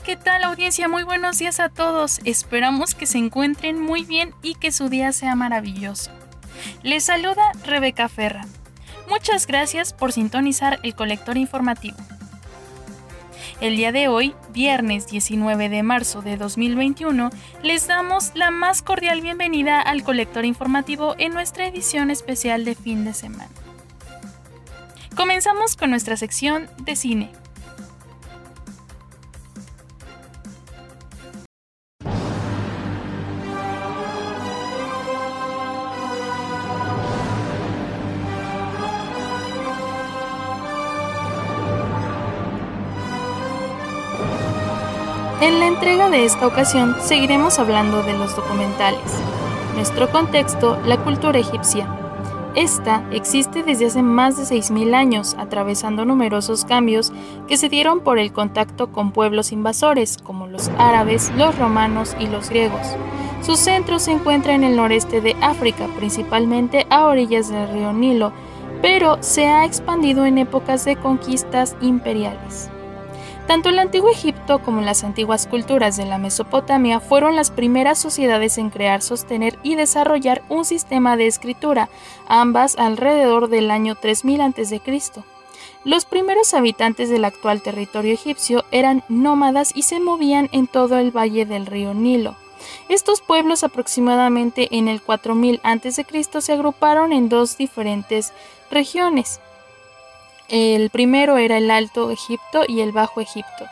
¿Qué tal audiencia? Muy buenos días a todos. Esperamos que se encuentren muy bien y que su día sea maravilloso. Les saluda Rebeca Ferra. Muchas gracias por sintonizar el colector informativo. El día de hoy, viernes 19 de marzo de 2021, les damos la más cordial bienvenida al colector informativo en nuestra edición especial de fin de semana. Comenzamos con nuestra sección de cine. En la entrega de esta ocasión seguiremos hablando de los documentales. Nuestro contexto, la cultura egipcia. Esta existe desde hace más de 6.000 años, atravesando numerosos cambios que se dieron por el contacto con pueblos invasores, como los árabes, los romanos y los griegos. Su centro se encuentra en el noreste de África, principalmente a orillas del río Nilo, pero se ha expandido en épocas de conquistas imperiales. Tanto el antiguo Egipto como las antiguas culturas de la Mesopotamia fueron las primeras sociedades en crear, sostener y desarrollar un sistema de escritura, ambas alrededor del año 3000 a.C. Los primeros habitantes del actual territorio egipcio eran nómadas y se movían en todo el valle del río Nilo. Estos pueblos aproximadamente en el 4000 a.C. se agruparon en dos diferentes regiones, el primero era el Alto Egipto y el Bajo Egipto.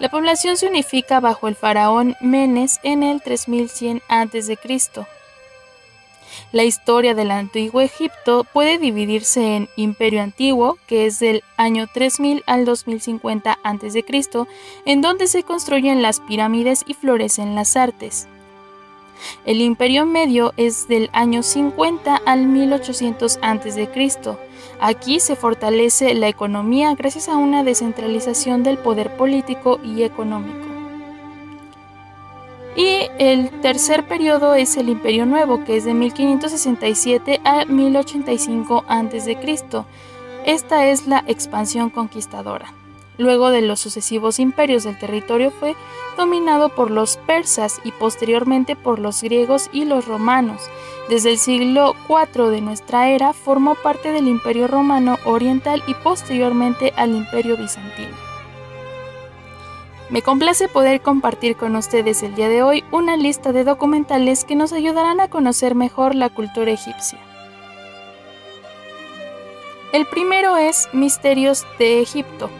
La población se unifica bajo el faraón Menes en el 3100 a.C. La historia del Antiguo Egipto puede dividirse en Imperio Antiguo, que es del año 3000 al 2050 a.C., en donde se construyen las pirámides y florecen las artes. El Imperio Medio es del año 50 al 1800 a.C., Aquí se fortalece la economía gracias a una descentralización del poder político y económico. Y el tercer periodo es el Imperio Nuevo, que es de 1567 a 1085 a.C. Esta es la expansión conquistadora luego de los sucesivos imperios del territorio fue dominado por los persas y posteriormente por los griegos y los romanos. Desde el siglo IV de nuestra era formó parte del imperio romano oriental y posteriormente al imperio bizantino. Me complace poder compartir con ustedes el día de hoy una lista de documentales que nos ayudarán a conocer mejor la cultura egipcia. El primero es Misterios de Egipto,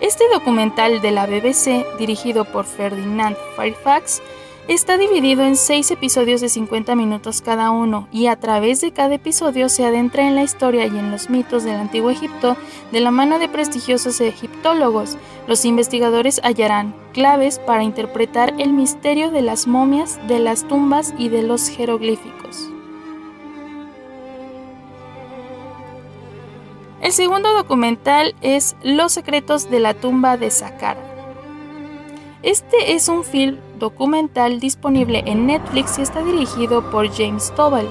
Este documental de la BBC, dirigido por Ferdinand Fairfax, está dividido en seis episodios de 50 minutos cada uno y a través de cada episodio se adentra en la historia y en los mitos del antiguo Egipto de la mano de prestigiosos egiptólogos. Los investigadores hallarán claves para interpretar el misterio de las momias, de las tumbas y de los jeroglíficos. El segundo documental es Los secretos de la tumba de Saqqara. Este es un film documental disponible en Netflix y está dirigido por James Tobal.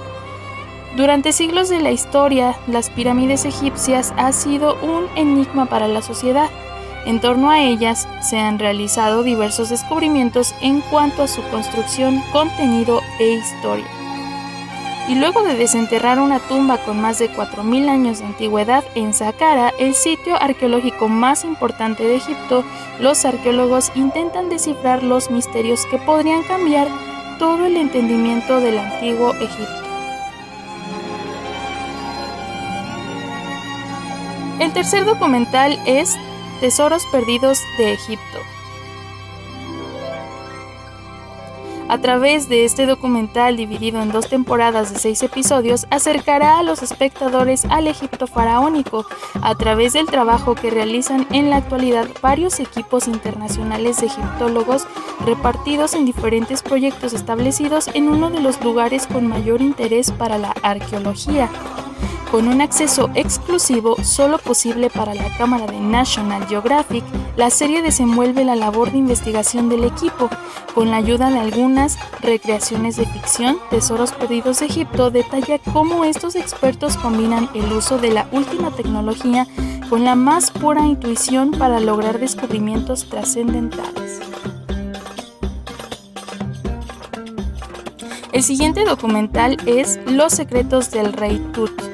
Durante siglos de la historia, las pirámides egipcias han sido un enigma para la sociedad. En torno a ellas se han realizado diversos descubrimientos en cuanto a su construcción, contenido e historia y luego de desenterrar una tumba con más de 4.000 años de antigüedad en Saqqara, el sitio arqueológico más importante de Egipto, los arqueólogos intentan descifrar los misterios que podrían cambiar todo el entendimiento del antiguo Egipto. El tercer documental es Tesoros Perdidos de Egipto. A través de este documental dividido en dos temporadas de seis episodios, acercará a los espectadores al Egipto faraónico a través del trabajo que realizan en la actualidad varios equipos internacionales de egiptólogos repartidos en diferentes proyectos establecidos en uno de los lugares con mayor interés para la arqueología con un acceso exclusivo solo posible para la cámara de National Geographic, la serie desenvuelve la labor de investigación del equipo, con la ayuda de algunas recreaciones de ficción, Tesoros Perdidos de Egipto detalla cómo estos expertos combinan el uso de la última tecnología con la más pura intuición para lograr descubrimientos trascendentales. El siguiente documental es Los secretos del rey Tut.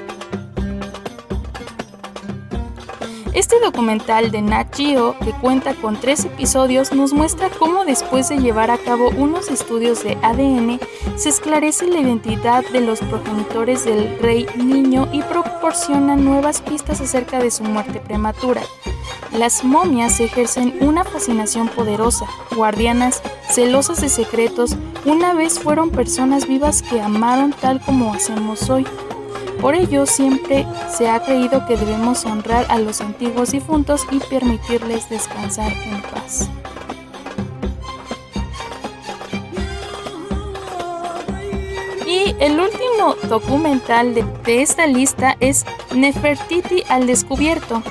Este documental de Nat Geo, que cuenta con tres episodios, nos muestra cómo después de llevar a cabo unos estudios de ADN, se esclarece la identidad de los progenitores del rey niño y proporciona nuevas pistas acerca de su muerte prematura. Las momias ejercen una fascinación poderosa, guardianas, celosas de secretos, una vez fueron personas vivas que amaron tal como hacemos hoy. Por ello, siempre se ha creído que debemos honrar a los antiguos difuntos y permitirles descansar en paz. Y el último documental de, esta lista es Nefertiti al descubierto,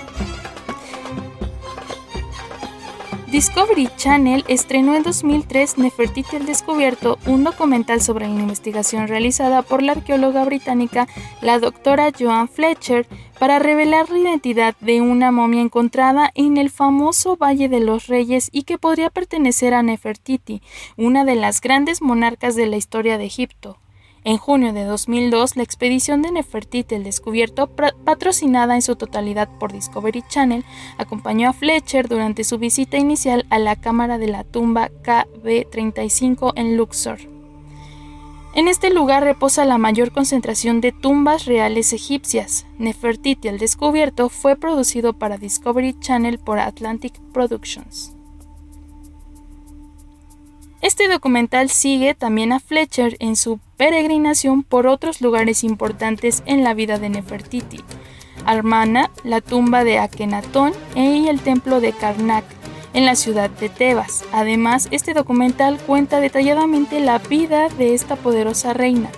Discovery Channel estrenó en 2003 Nefertiti el Descubierto, un documental sobre la investigación realizada por la arqueóloga británica la doctora Joan Fletcher para revelar la identidad de una momia encontrada en el famoso Valle de los Reyes y que podría pertenecer a Nefertiti, una de las grandes monarcas de la historia de Egipto. En junio de 2002, la expedición de Nefertiti el Descubierto, patrocinada en su totalidad por Discovery Channel, acompañó a Fletcher durante su visita inicial a la cámara de la tumba KB35 en Luxor. En este lugar reposa la mayor concentración de tumbas reales egipcias. Nefertiti el Descubierto fue producido para Discovery Channel por Atlantic Productions. Este documental sigue también a Fletcher en su peregrinación por otros lugares importantes en la vida de Nefertiti, Armana, la tumba de Akenatón y el templo de Karnak, en la ciudad de Tebas. Además, este documental cuenta detalladamente la vida de esta poderosa reina.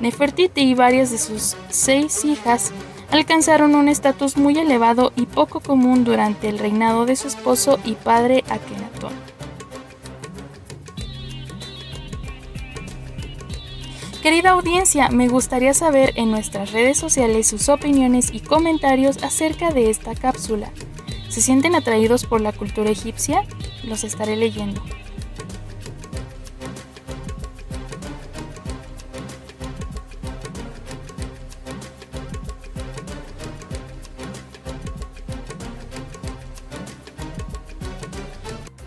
Nefertiti y varias de sus seis hijas alcanzaron un estatus muy elevado y poco común durante el reinado de su esposo y padre Akenatón. Querida audiencia, me gustaría saber en nuestras redes sociales sus opiniones y comentarios acerca de esta cápsula. ¿Se sienten atraídos por la cultura egipcia? Los estaré leyendo.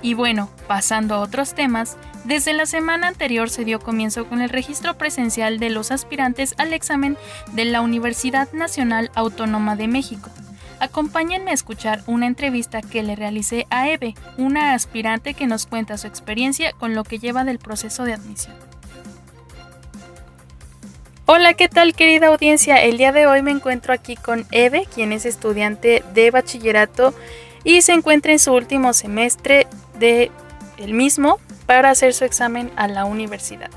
Y bueno, pasando a otros temas, desde la semana anterior se dio comienzo con el registro presencial de los aspirantes al examen de la Universidad Nacional Autónoma de México. Acompáñenme a escuchar una entrevista que le realicé a Eve, una aspirante que nos cuenta su experiencia con lo que lleva del proceso de admisión. Hola, ¿qué tal querida audiencia? El día de hoy me encuentro aquí con Eve, quien es estudiante de bachillerato y se encuentra en su último semestre de el mismo para hacer su examen a la universidad.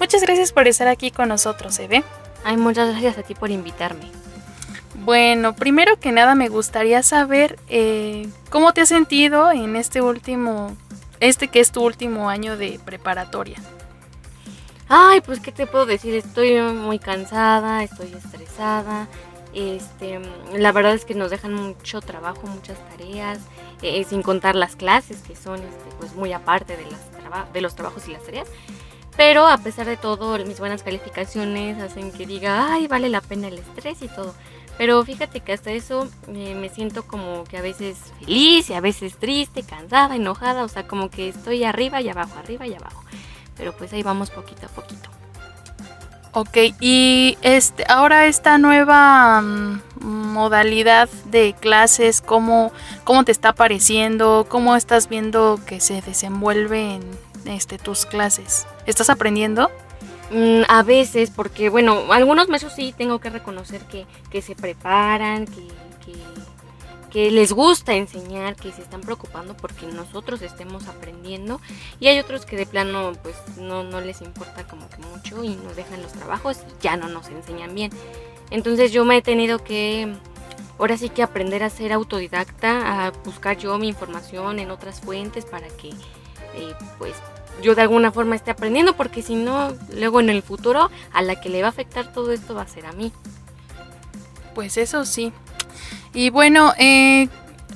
Muchas gracias por estar aquí con nosotros, Eve. Ay, muchas gracias a ti por invitarme. Bueno, primero que nada me gustaría saber eh, cómo te has sentido en este último, este que es tu último año de preparatoria. Ay, pues qué te puedo decir, estoy muy cansada, estoy estresada. Este, la verdad es que nos dejan mucho trabajo, muchas tareas, eh, sin contar las clases que son este, pues muy aparte de, las de los trabajos y las tareas. Pero a pesar de todo, mis buenas calificaciones hacen que diga, ay, vale la pena el estrés y todo. Pero fíjate que hasta eso eh, me siento como que a veces feliz y a veces triste, cansada, enojada, o sea, como que estoy arriba y abajo, arriba y abajo. Pero pues ahí vamos poquito a poquito. Ok, y este, ahora esta nueva mm, modalidad de clases, ¿cómo, ¿cómo te está pareciendo? ¿Cómo estás viendo que se desenvuelve en este, tus clases? ¿Estás aprendiendo? Mm, a veces, porque bueno, algunos meses sí tengo que reconocer que, que se preparan, que, que, les gusta enseñar, que se están preocupando porque nosotros estemos aprendiendo. Y hay otros que de plano pues no, no les importa como mucho y nos dejan los trabajos y ya no nos enseñan bien. Entonces yo me he tenido que, ahora sí que aprender a ser autodidacta, a buscar yo mi información en otras fuentes para que eh, pues yo de alguna forma esté aprendiendo, porque si no, luego en el futuro a la que le va a afectar todo esto va a ser a mí. Pues eso sí. Y bueno, eh,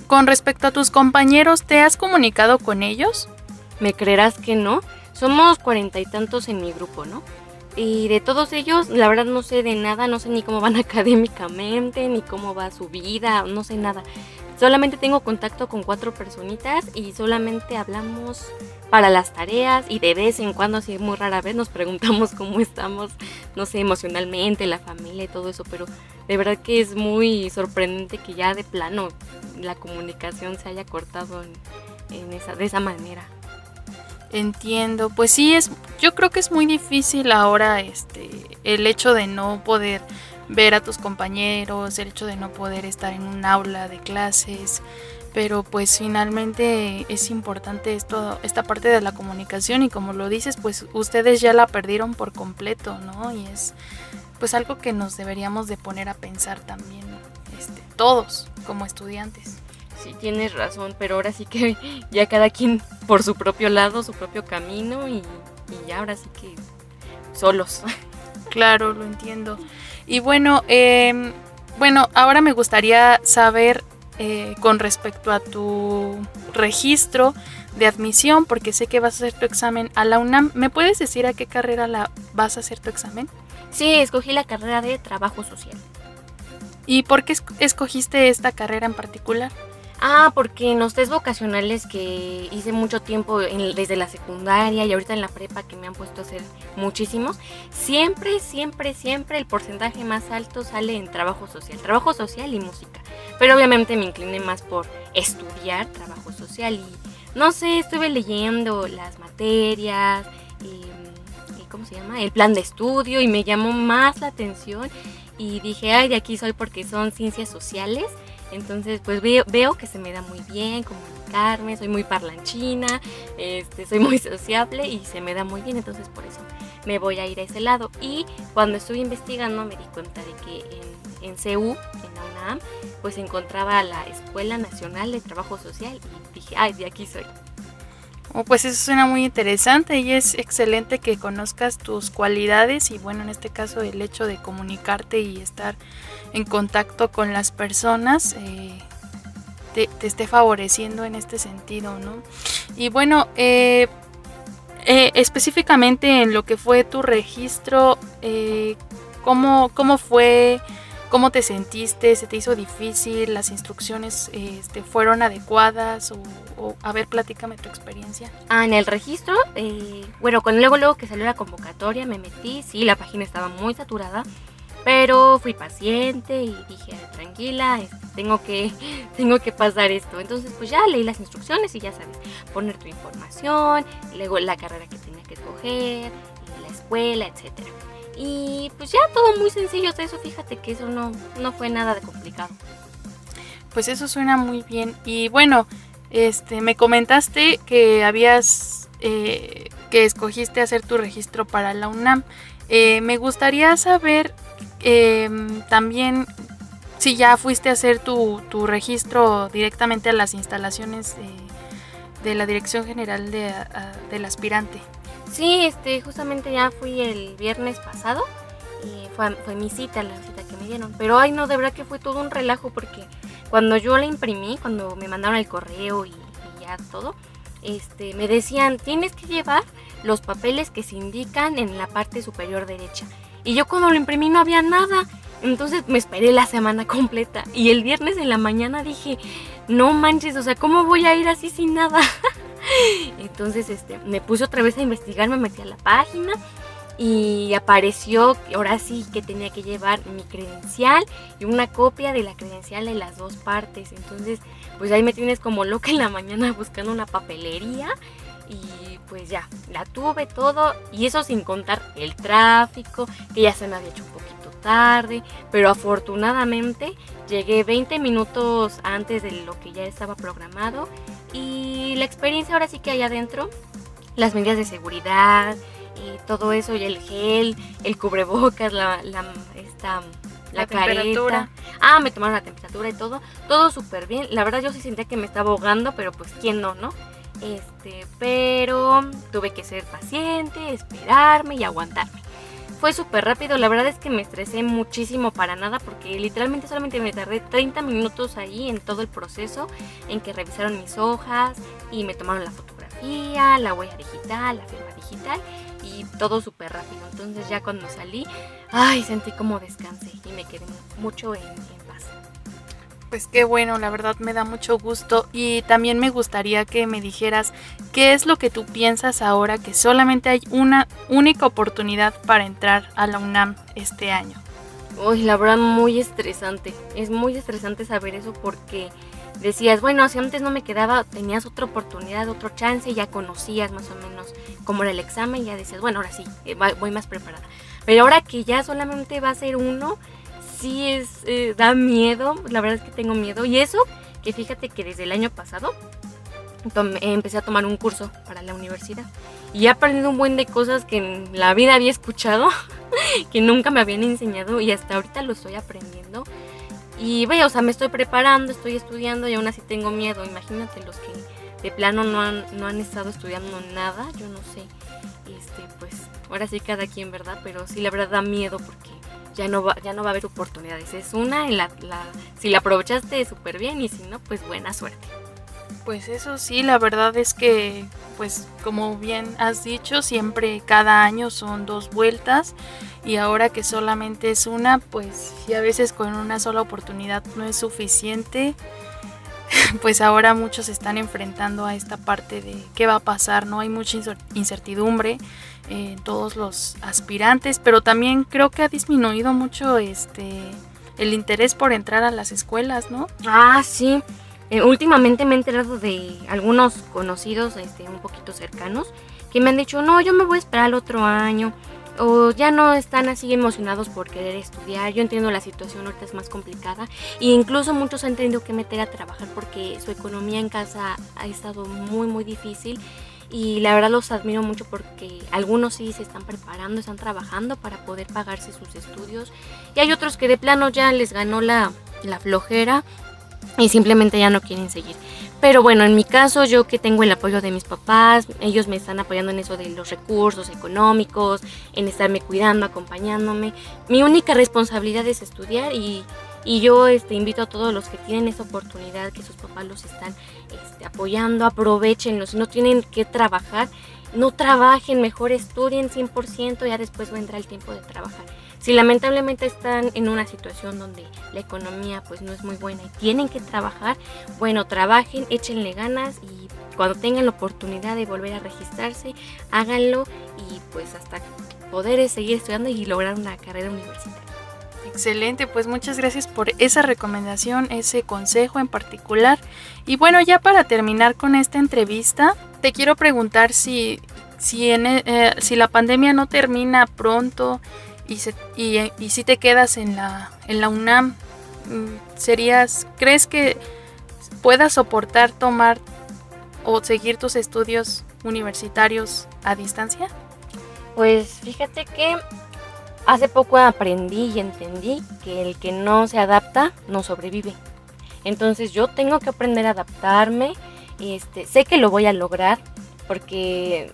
con respecto a tus compañeros, ¿te has comunicado con ellos? ¿Me creerás que no? Somos cuarenta y tantos en mi grupo, ¿no? Y de todos ellos, la verdad no sé de nada, no sé ni cómo van académicamente, ni cómo va su vida, no sé nada. Solamente tengo contacto con cuatro personitas y solamente hablamos para las tareas y de vez en cuando, así muy rara vez, nos preguntamos cómo estamos, no sé, emocionalmente, la familia y todo eso, pero de verdad que es muy sorprendente que ya de plano la comunicación se haya cortado en, esa, de esa manera. Entiendo, pues sí es, yo creo que es muy difícil ahora este el hecho de no poder ver a tus compañeros, el hecho de no poder estar en un aula de clases, pero pues finalmente es importante esto, esta parte de la comunicación y como lo dices, pues ustedes ya la perdieron por completo, ¿no? Y es pues algo que nos deberíamos de poner a pensar también, este, todos como estudiantes. Sí, tienes razón, pero ahora sí que ya cada quien por su propio lado, su propio camino y, y ya ahora sí que solos. Claro, lo entiendo. Y bueno, eh, bueno, ahora me gustaría saber eh, con respecto a tu registro de admisión, porque sé que vas a hacer tu examen a la UNAM. ¿Me puedes decir a qué carrera la vas a hacer tu examen? Sí, escogí la carrera de trabajo social. ¿Y por qué escogiste esta carrera en particular? Ah, porque en los test vocacionales que hice mucho tiempo desde la secundaria y ahorita en la prepa que me han puesto a hacer muchísimos, siempre, siempre, siempre el porcentaje más alto sale en trabajo social, trabajo social y música. Pero obviamente me incliné más por estudiar trabajo social y no sé, estuve leyendo las materias, y, ¿cómo se llama? El plan de estudio y me llamó más la atención y dije, ay, de aquí soy porque son ciencias sociales entonces, pues veo, veo que se me da muy bien comunicarme, soy muy parlanchina, este, soy muy sociable y se me da muy bien, entonces por eso me voy a ir a ese lado. Y cuando estuve investigando me di cuenta de que en, en CEU, en la UNAM, pues encontraba la Escuela Nacional de Trabajo Social y dije, ay, de aquí soy. Oh, pues eso suena muy interesante y es excelente que conozcas tus cualidades y bueno, en este caso el hecho de comunicarte y estar en contacto con las personas eh, te, esté favoreciendo en este sentido, ¿no? Y bueno, eh, eh, específicamente en lo que fue tu registro, ¿cómo, ¿cómo fue? ¿Cómo te sentiste? ¿Se te hizo difícil? ¿Las instrucciones este, fueron adecuadas? O, a ver, platícame tu experiencia. Ah, en el registro, bueno, cuando luego, luego que salió la convocatoria me metí, sí, la página estaba muy saturada, pero fui paciente y dije, tranquila, tengo que, tengo que pasar esto. Entonces, pues ya leí las instrucciones y ya sabes, poner tu información, luego la carrera que tenía que escoger, la escuela, etcétera. Y pues ya todo muy sencillo, eso fíjate que eso no, no fue nada de complicado. Pues eso suena muy bien. Y bueno, este, me comentaste que habías, eh, que escogiste hacer tu registro para la UNAM. Eh, me gustaría saber Em, también, si ya fuiste a hacer tu, registro directamente a las instalaciones de, la Dirección General de, del aspirante. Sí, este, justamente ya fui el viernes pasado y fue, fue mi cita, la cita que me dieron. Pero ay no, de verdad que fue todo un relajo porque cuando yo la imprimí, cuando me mandaron el correo y, ya todo, este, me decían, tienes que llevar los papeles que se indican en la parte superior derecha. Y yo cuando lo imprimí no había nada. Entonces me esperé la semana completa. Y el viernes en la mañana dije, no manches, o sea, ¿cómo voy a ir así sin nada? Entonces este, me puse otra vez a investigar, me metí a la página y apareció ahora sí que tenía que llevar mi credencial y una copia de la credencial de las dos partes. Entonces, pues ahí me tienes como loca en la mañana buscando una papelería y pues ya, la tuve todo y eso sin contar el tráfico, que ya se me había hecho un poquito tarde, pero afortunadamente llegué 20 minutos antes de lo que ya estaba programado y la experiencia ahora sí que hay adentro, las medidas de seguridad y todo eso y el gel, el cubrebocas, la, la esta la, careta. Ah, me tomaron la temperatura y todo. Todo súper bien. La verdad yo sí sentía que me estaba ahogando, pero pues quién no, ¿no? Este, pero tuve que ser paciente, esperarme y aguantarme. Fue súper rápido, la verdad es que me estresé muchísimo para nada porque literalmente solamente me tardé 30 minutos ahí en todo el proceso en que revisaron mis hojas y me tomaron la fotografía, la huella digital, la firma digital y todo súper rápido. Entonces ya cuando salí, ay, sentí como descansé y me quedé mucho en, paz. Pues qué bueno, la verdad me da mucho gusto y también me gustaría que me dijeras qué es lo que tú piensas ahora que solamente hay una única oportunidad para entrar a la UNAM este año. Uy, la verdad muy estresante. Es muy estresante saber eso porque decías, bueno, si antes no me quedaba, tenías otra oportunidad, otro chance, ya conocías más o menos cómo era el examen, ya decías, bueno, ahora sí, eh, voy más preparada. Pero ahora que ya solamente va a ser uno, sí es, eh, da miedo, la verdad es que tengo miedo. Y eso, que fíjate que desde el año pasado empecé a tomar un curso para la universidad. Y he aprendido un buen de cosas que en la vida había escuchado, que nunca me habían enseñado y hasta ahorita lo estoy aprendiendo. Y vaya, o sea, me estoy preparando, estoy estudiando y aún así tengo miedo. Imagínate los que de plano no han, no han estado estudiando nada, yo no sé. Este, pues ahora sí cada quien, ¿verdad? Pero sí la verdad da miedo porque ya no va, ya no va a haber oportunidades. Es una, la, la, si la aprovechaste súper bien y si no, pues buena suerte. Pues eso sí, la verdad es que, pues como bien has dicho, siempre cada año son dos vueltas y ahora que solamente es una, pues si a veces con una sola oportunidad no es suficiente, pues ahora muchos están enfrentando a esta parte de qué va a pasar, ¿no? Hay mucha incertidumbre en todos los aspirantes, pero también creo que ha disminuido mucho este el interés por entrar a las escuelas, ¿no? Ah, sí. Eh, últimamente me he enterado de algunos conocidos, este, un poquito cercanos, que me han dicho, no, yo me voy a esperar el otro año, o ya no están así emocionados por querer estudiar. Yo entiendo la situación ahorita es más complicada e incluso muchos han tenido que meter a trabajar porque su economía en casa ha estado muy muy difícil y la verdad los admiro mucho porque algunos sí se están preparando, están trabajando para poder pagarse sus estudios y hay otros que de plano ya les ganó la, la flojera y simplemente ya no quieren seguir. Pero bueno, en mi caso yo que tengo el apoyo de mis papás, ellos me están apoyando en eso de los recursos económicos, en estarme cuidando, acompañándome. Mi única responsabilidad es estudiar y, y yo este, invito a todos los que tienen esa oportunidad, que sus papás los están este, apoyando, aprovechenlo. Si no tienen que trabajar, no trabajen, mejor estudien 100%, ya después vendrá el tiempo de trabajar. Si lamentablemente están en una situación donde la economía pues no es muy buena y tienen que trabajar, bueno, trabajen, échenle ganas y cuando tengan la oportunidad de volver a registrarse, háganlo y pues hasta poder seguir estudiando y lograr una carrera universitaria. Excelente, pues muchas gracias por esa recomendación, ese consejo en particular. Y bueno, ya para terminar con esta entrevista, te quiero preguntar si, si, eh, si la pandemia no termina pronto, y, si te quedas en la, UNAM, mm, serías, ¿crees que puedas soportar tomar o seguir tus estudios universitarios a distancia? Pues fíjate que hace poco aprendí y entendí que el que no se adapta no sobrevive. Entonces yo tengo que aprender a adaptarme. Este, sé que lo voy a lograr porque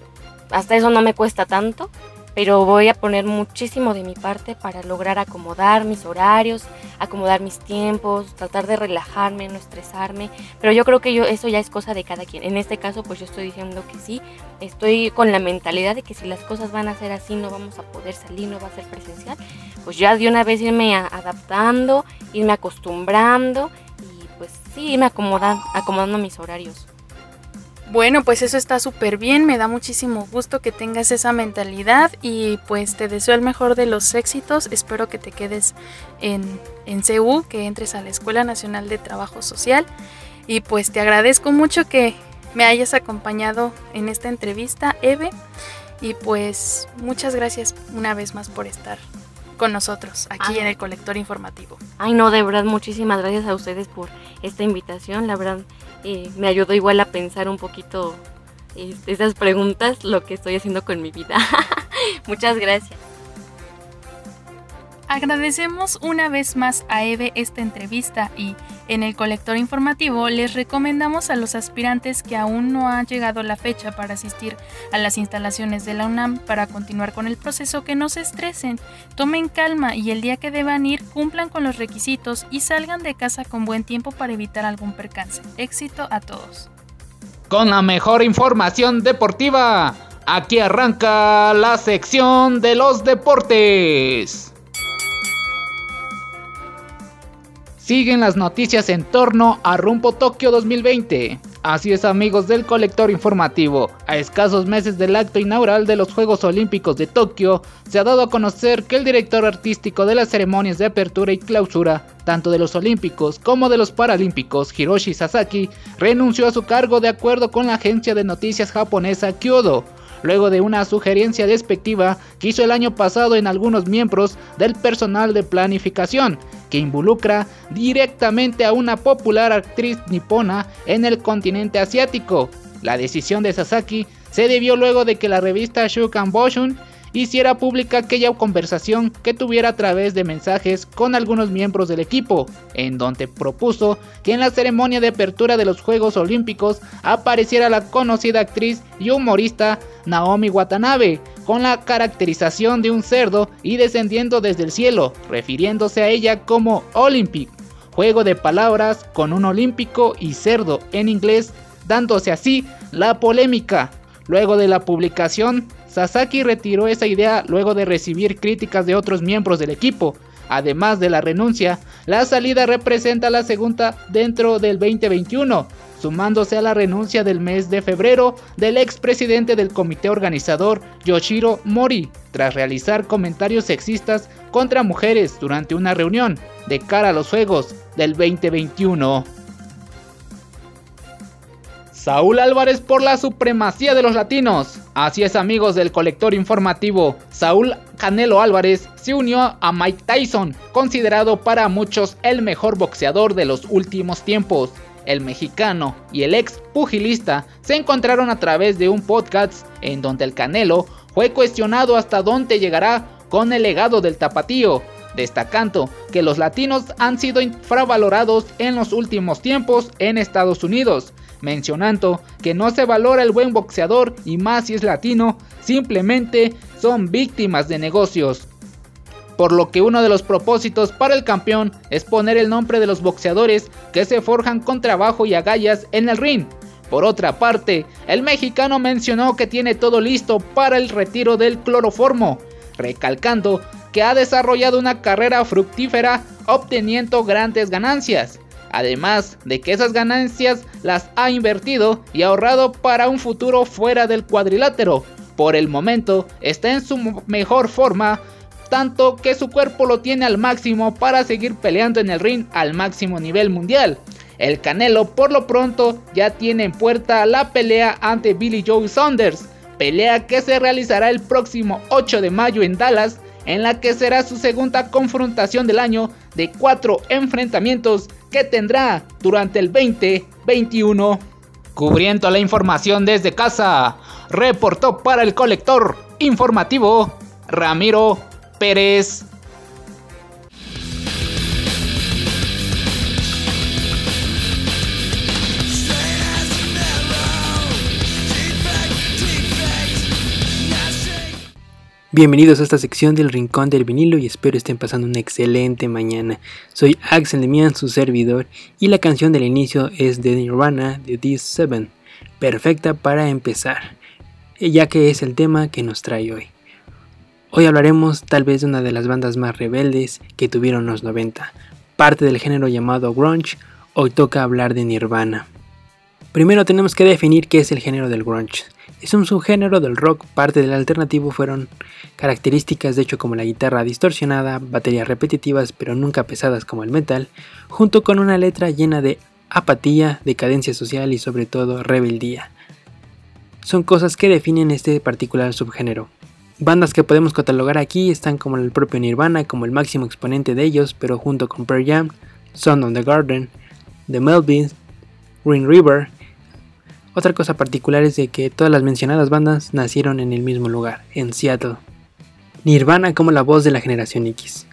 hasta eso no me cuesta tanto pero voy a poner muchísimo de mi parte para lograr acomodar mis horarios, acomodar mis tiempos, tratar de relajarme, no estresarme, pero yo creo que yo eso ya es cosa de cada quien. En este caso, pues yo estoy diciendo que sí, estoy con la mentalidad de que si las cosas van a ser así, no vamos a poder salir, no va a ser presencial, pues ya de una vez irme adaptando, irme acostumbrando y pues sí, irme acomodando, acomodando mis horarios. Bueno, pues eso está súper bien, me da muchísimo gusto que tengas esa mentalidad y pues te deseo el mejor de los éxitos, espero que te quedes en, en CU, que entres a la Escuela Nacional de Trabajo Social y pues te agradezco mucho que me hayas acompañado en esta entrevista, Eve, y pues muchas gracias una vez más por estar con nosotros aquí en el colector informativo. Ay, no, de verdad, muchísimas gracias a ustedes por esta invitación. La verdad, eh, me ayudó igual a pensar un poquito este, esas preguntas, lo que estoy haciendo con mi vida. Muchas gracias. Agradecemos una vez más a Eve esta entrevista y en el colector informativo les recomendamos a los aspirantes que aún no ha llegado la fecha para asistir a las instalaciones de la UNAM para continuar con el proceso que no se estresen, tomen calma y el día que deban ir cumplan con los requisitos y salgan de casa con buen tiempo para evitar algún percance. Éxito a todos. Con la mejor información deportiva, aquí arranca la sección de los deportes. Siguen las noticias en torno a Rumbo Tokio 2020. Así es amigos del colector informativo, a escasos meses del acto inaugural de los Juegos Olímpicos de Tokio, se ha dado a conocer que el director artístico de las ceremonias de apertura y clausura, tanto de los Olímpicos como de los Paralímpicos, Hiroshi Sasaki, renunció a su cargo de acuerdo con la agencia de noticias japonesa Kyodo luego de una sugerencia despectiva que hizo el año pasado en algunos miembros del personal de planificación, que involucra directamente a una popular actriz nipona en el continente asiático. La decisión de Sasaki se debió luego de que la revista Shukan Boshun hiciera pública aquella conversación que tuviera a través de mensajes con algunos miembros del equipo, en donde propuso que en la ceremonia de apertura de los Juegos Olímpicos apareciera la conocida actriz y humorista Naomi Watanabe, con la caracterización de un cerdo y descendiendo desde el cielo, refiriéndose a ella como Olympic, juego de palabras con un olímpico y cerdo en inglés, dándose así la polémica. Luego de la publicación, Sasaki retiró esa idea luego de recibir críticas de otros miembros del equipo. Además de la renuncia, la salida representa la segunda dentro del 2021, sumándose a la renuncia del mes de febrero del expresidente del comité organizador Yoshiro Mori, tras realizar comentarios sexistas contra mujeres durante una reunión de cara a los Juegos del 2021. Saúl Álvarez por la supremacía de los latinos. Así es amigos del colector informativo, Saúl Canelo Álvarez se unió a Mike Tyson, considerado para muchos el mejor boxeador de los últimos tiempos. El mexicano y el ex pugilista se encontraron a través de un podcast en donde el Canelo fue cuestionado hasta dónde llegará con el legado del tapatío, destacando que los latinos han sido infravalorados en los últimos tiempos en Estados Unidos, mencionando que no se valora el buen boxeador y más si es latino, simplemente son víctimas de negocios. Por lo que uno de los propósitos para el campeón es poner el nombre de los boxeadores que se forjan con trabajo y agallas en el ring. Por otra parte, el mexicano mencionó que tiene todo listo para el retiro del cloroformo, recalcando que ha desarrollado una carrera fructífera obteniendo grandes ganancias además de que esas ganancias las ha invertido y ahorrado para un futuro fuera del cuadrilátero. Por el momento está en su mejor forma, tanto que su cuerpo lo tiene al máximo para seguir peleando en el ring al máximo nivel mundial. El Canelo por lo pronto ya tiene en puerta la pelea ante Billy Joe Saunders, pelea que se realizará el próximo 8 de mayo en Dallas, en la que será su segunda confrontación del año de cuatro enfrentamientos que tendrá durante el 2021. Cubriendo la información desde casa, reportó para el colector informativo Ramiro Pérez. Bienvenidos a esta sección del Rincón del Vinilo y espero estén pasando una excelente mañana. Soy Axel Demian, su servidor, y la canción del inicio es de Nirvana de D7, perfecta para empezar, ya que es el tema que nos trae hoy. Hoy hablaremos tal vez de una de las bandas más rebeldes que tuvieron los 90, parte del género llamado grunge, hoy toca hablar de Nirvana. Primero tenemos que definir qué es el género del grunge. Es un subgénero del rock, parte del alternativo fueron características de hecho como la guitarra distorsionada, baterías repetitivas pero nunca pesadas como el metal, junto con una letra llena de apatía, decadencia social y sobre todo rebeldía. Son cosas que definen este particular subgénero. Bandas que podemos catalogar aquí están como el propio Nirvana como el máximo exponente de ellos, pero junto con Pearl Jam, Son of the Garden, The Melvins, Green River, otra cosa particular es de que todas las mencionadas bandas nacieron en el mismo lugar, en Seattle. Nirvana como la voz de la generación X.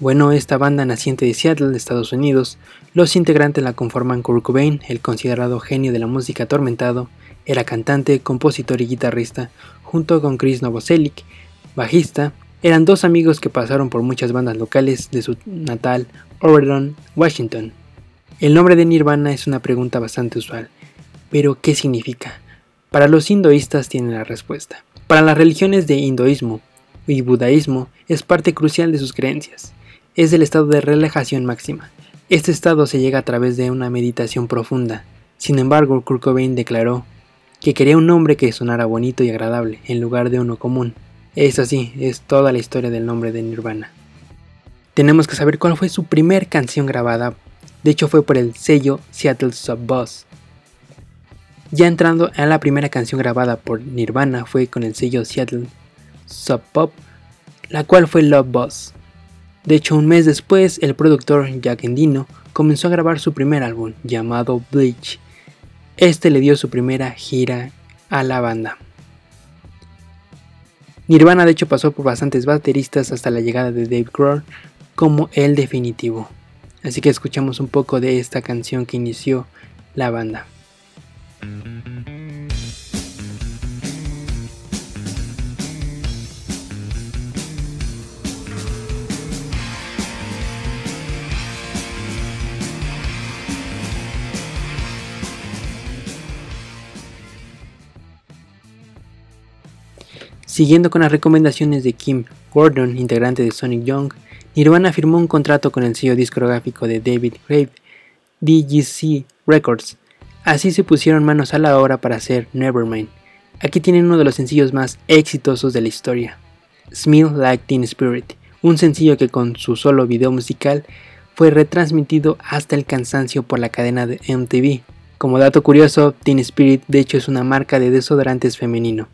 Bueno, esta banda naciente de Seattle, Estados Unidos, los integrantes la conforman Kurt Cobain, el considerado genio de la música atormentado, era cantante, compositor y guitarrista, junto con Chris Novoselic, bajista, eran dos amigos que pasaron por muchas bandas locales de su natal Oregon, Washington. El nombre de Nirvana es una pregunta bastante usual, pero, ¿qué significa? Para los hinduistas tienen la respuesta. Para las religiones de hinduismo y budaísmo es parte crucial de sus creencias. Es el estado de relajación máxima. Este estado se llega a través de una meditación profunda. Sin embargo, Kurt Cobain declaró que quería un nombre que sonara bonito y agradable en lugar de uno común. Es así, es toda la historia del nombre de Nirvana. Tenemos que saber cuál fue su primer canción grabada. De hecho fue por el sello Seattle Sub ya entrando a la primera canción grabada por Nirvana fue con el sello Seattle Sub Pop, la cual fue Love Boss. De hecho, un mes después, el productor Jack Endino comenzó a grabar su primer álbum, llamado Bleach. Este le dio su primera gira a la banda. Nirvana de hecho pasó por bastantes bateristas hasta la llegada de Dave Grohl como el definitivo. Así que escuchamos un poco de esta canción que inició la banda. Siguiendo con las recomendaciones de Kim Gordon, integrante de Sonic Young, Nirvana firmó un contrato con el sello discográfico de David Grave, DGC Records, Así se pusieron manos a la obra para hacer Nevermind. Aquí tienen uno de los sencillos más exitosos de la historia, Smell Like Teen Spirit, un sencillo que con su solo video musical fue retransmitido hasta el cansancio por la cadena de MTV. Como dato curioso, Teen Spirit de hecho es una marca de desodorantes femenino,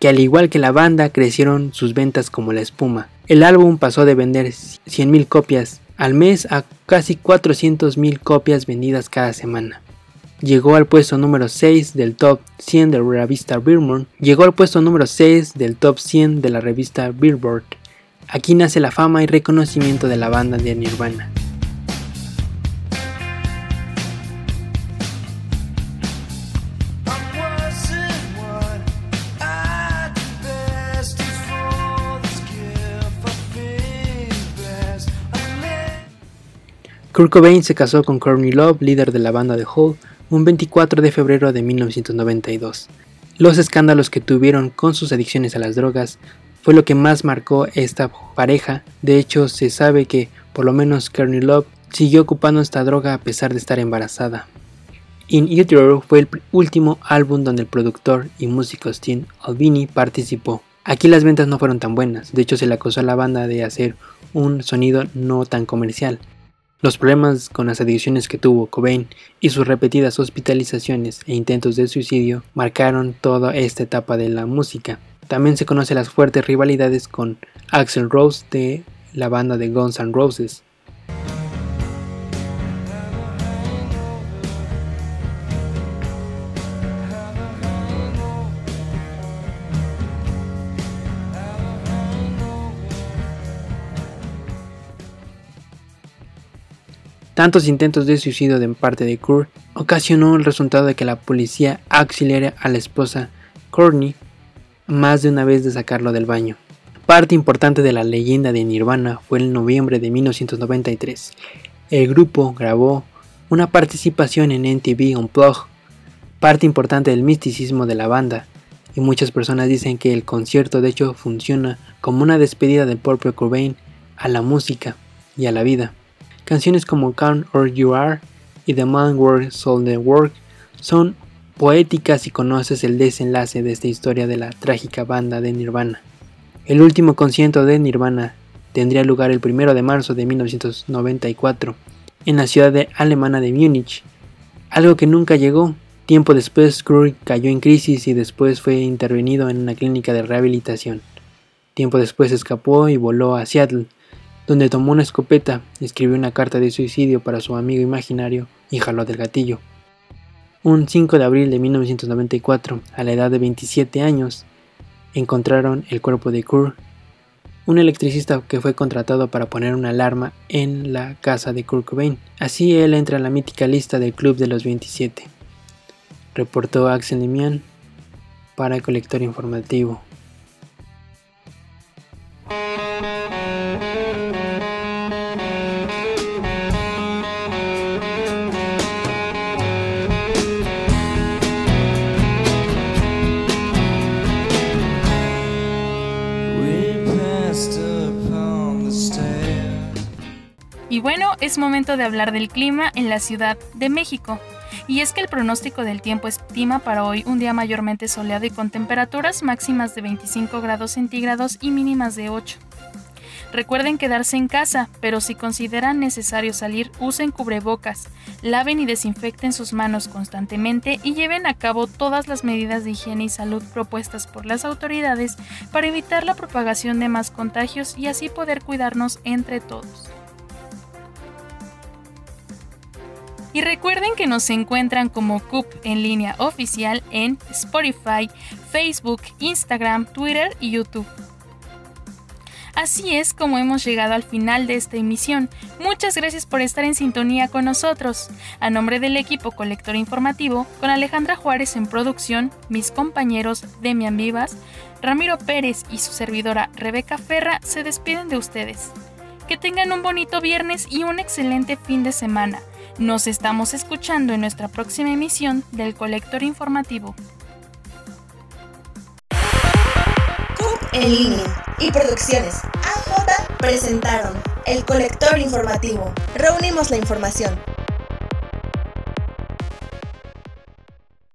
que al igual que la banda crecieron sus ventas como la espuma. El álbum pasó de vender 100.000 copias al mes a casi 400.000 copias vendidas cada semana. Llegó al puesto número 6 del top 100 de la revista Billboard. Llegó al puesto número 6 del top 100 de la revista Billboard. Aquí nace la fama y reconocimiento de la banda de Nirvana. Kurt Cobain se casó con Courtney Love, líder de la banda de Hole, un 24 de febrero de 1992. Los escándalos que tuvieron con sus adicciones a las drogas fue lo que más marcó esta pareja. De hecho, se sabe que por lo menos Courtney Love siguió ocupando esta droga a pesar de estar embarazada. In Utero fue el último álbum donde el productor y músico Steve Albini participó. Aquí las ventas no fueron tan buenas, de hecho se le acusó a la banda de hacer un sonido no tan comercial, los problemas con las adicciones que tuvo Cobain y sus repetidas hospitalizaciones e intentos de suicidio marcaron toda esta etapa de la música. También se conocen las fuertes rivalidades con Axel Rose de la banda de Guns N' Roses. Tantos intentos de suicidio de parte de Kurt ocasionó el resultado de que la policía auxiliara a la esposa Courtney más de una vez de sacarlo del baño. Parte importante de la leyenda de Nirvana fue en noviembre de 1993. El grupo grabó una participación en NTV Unplugged, parte importante del misticismo de la banda, y muchas personas dicen que el concierto de hecho funciona como una despedida del propio Cobain a la música y a la vida. Canciones como Count or You Are y The Man World Soul Work son poéticas si conoces el desenlace de esta historia de la trágica banda de Nirvana. El último concierto de Nirvana tendría lugar el 1 de marzo de 1994 en la ciudad alemana de Múnich, algo que nunca llegó. Tiempo después, Kurt cayó en crisis y después fue intervenido en una clínica de rehabilitación. Tiempo después escapó y voló a Seattle, donde tomó una escopeta, escribió una carta de suicidio para su amigo imaginario y jaló del gatillo. Un 5 de abril de 1994, a la edad de 27 años, encontraron el cuerpo de Kurt, un electricista que fue contratado para poner una alarma en la casa de Kurt Cobain. Así él entra en la mítica lista del Club de los 27. Reportó Axel Demian para el colector informativo. Bueno, es momento de hablar del clima en la Ciudad de México. Y es que el pronóstico del tiempo estima para hoy un día mayormente soleado y con temperaturas máximas de 25 grados centígrados y mínimas de 8. Recuerden quedarse en casa, pero si consideran necesario salir, usen cubrebocas, laven y desinfecten sus manos constantemente y lleven a cabo todas las medidas de higiene y salud propuestas por las autoridades para evitar la propagación de más contagios y así poder cuidarnos entre todos. Y recuerden que nos encuentran como CUP en línea oficial en Spotify, Facebook, Instagram, Twitter y YouTube. Así es como hemos llegado al final de esta emisión. Muchas gracias por estar en sintonía con nosotros. A nombre del equipo Colector Informativo, con Alejandra Juárez en producción, mis compañeros Demian Vivas, Ramiro Pérez y su servidora Rebeca Ferra se despiden de ustedes. Que tengan un bonito viernes y un excelente fin de semana. Nos estamos escuchando en nuestra próxima emisión del Colector Informativo. CUP en línea y Producciones AJ presentaron el Colector Informativo. Reunimos la información.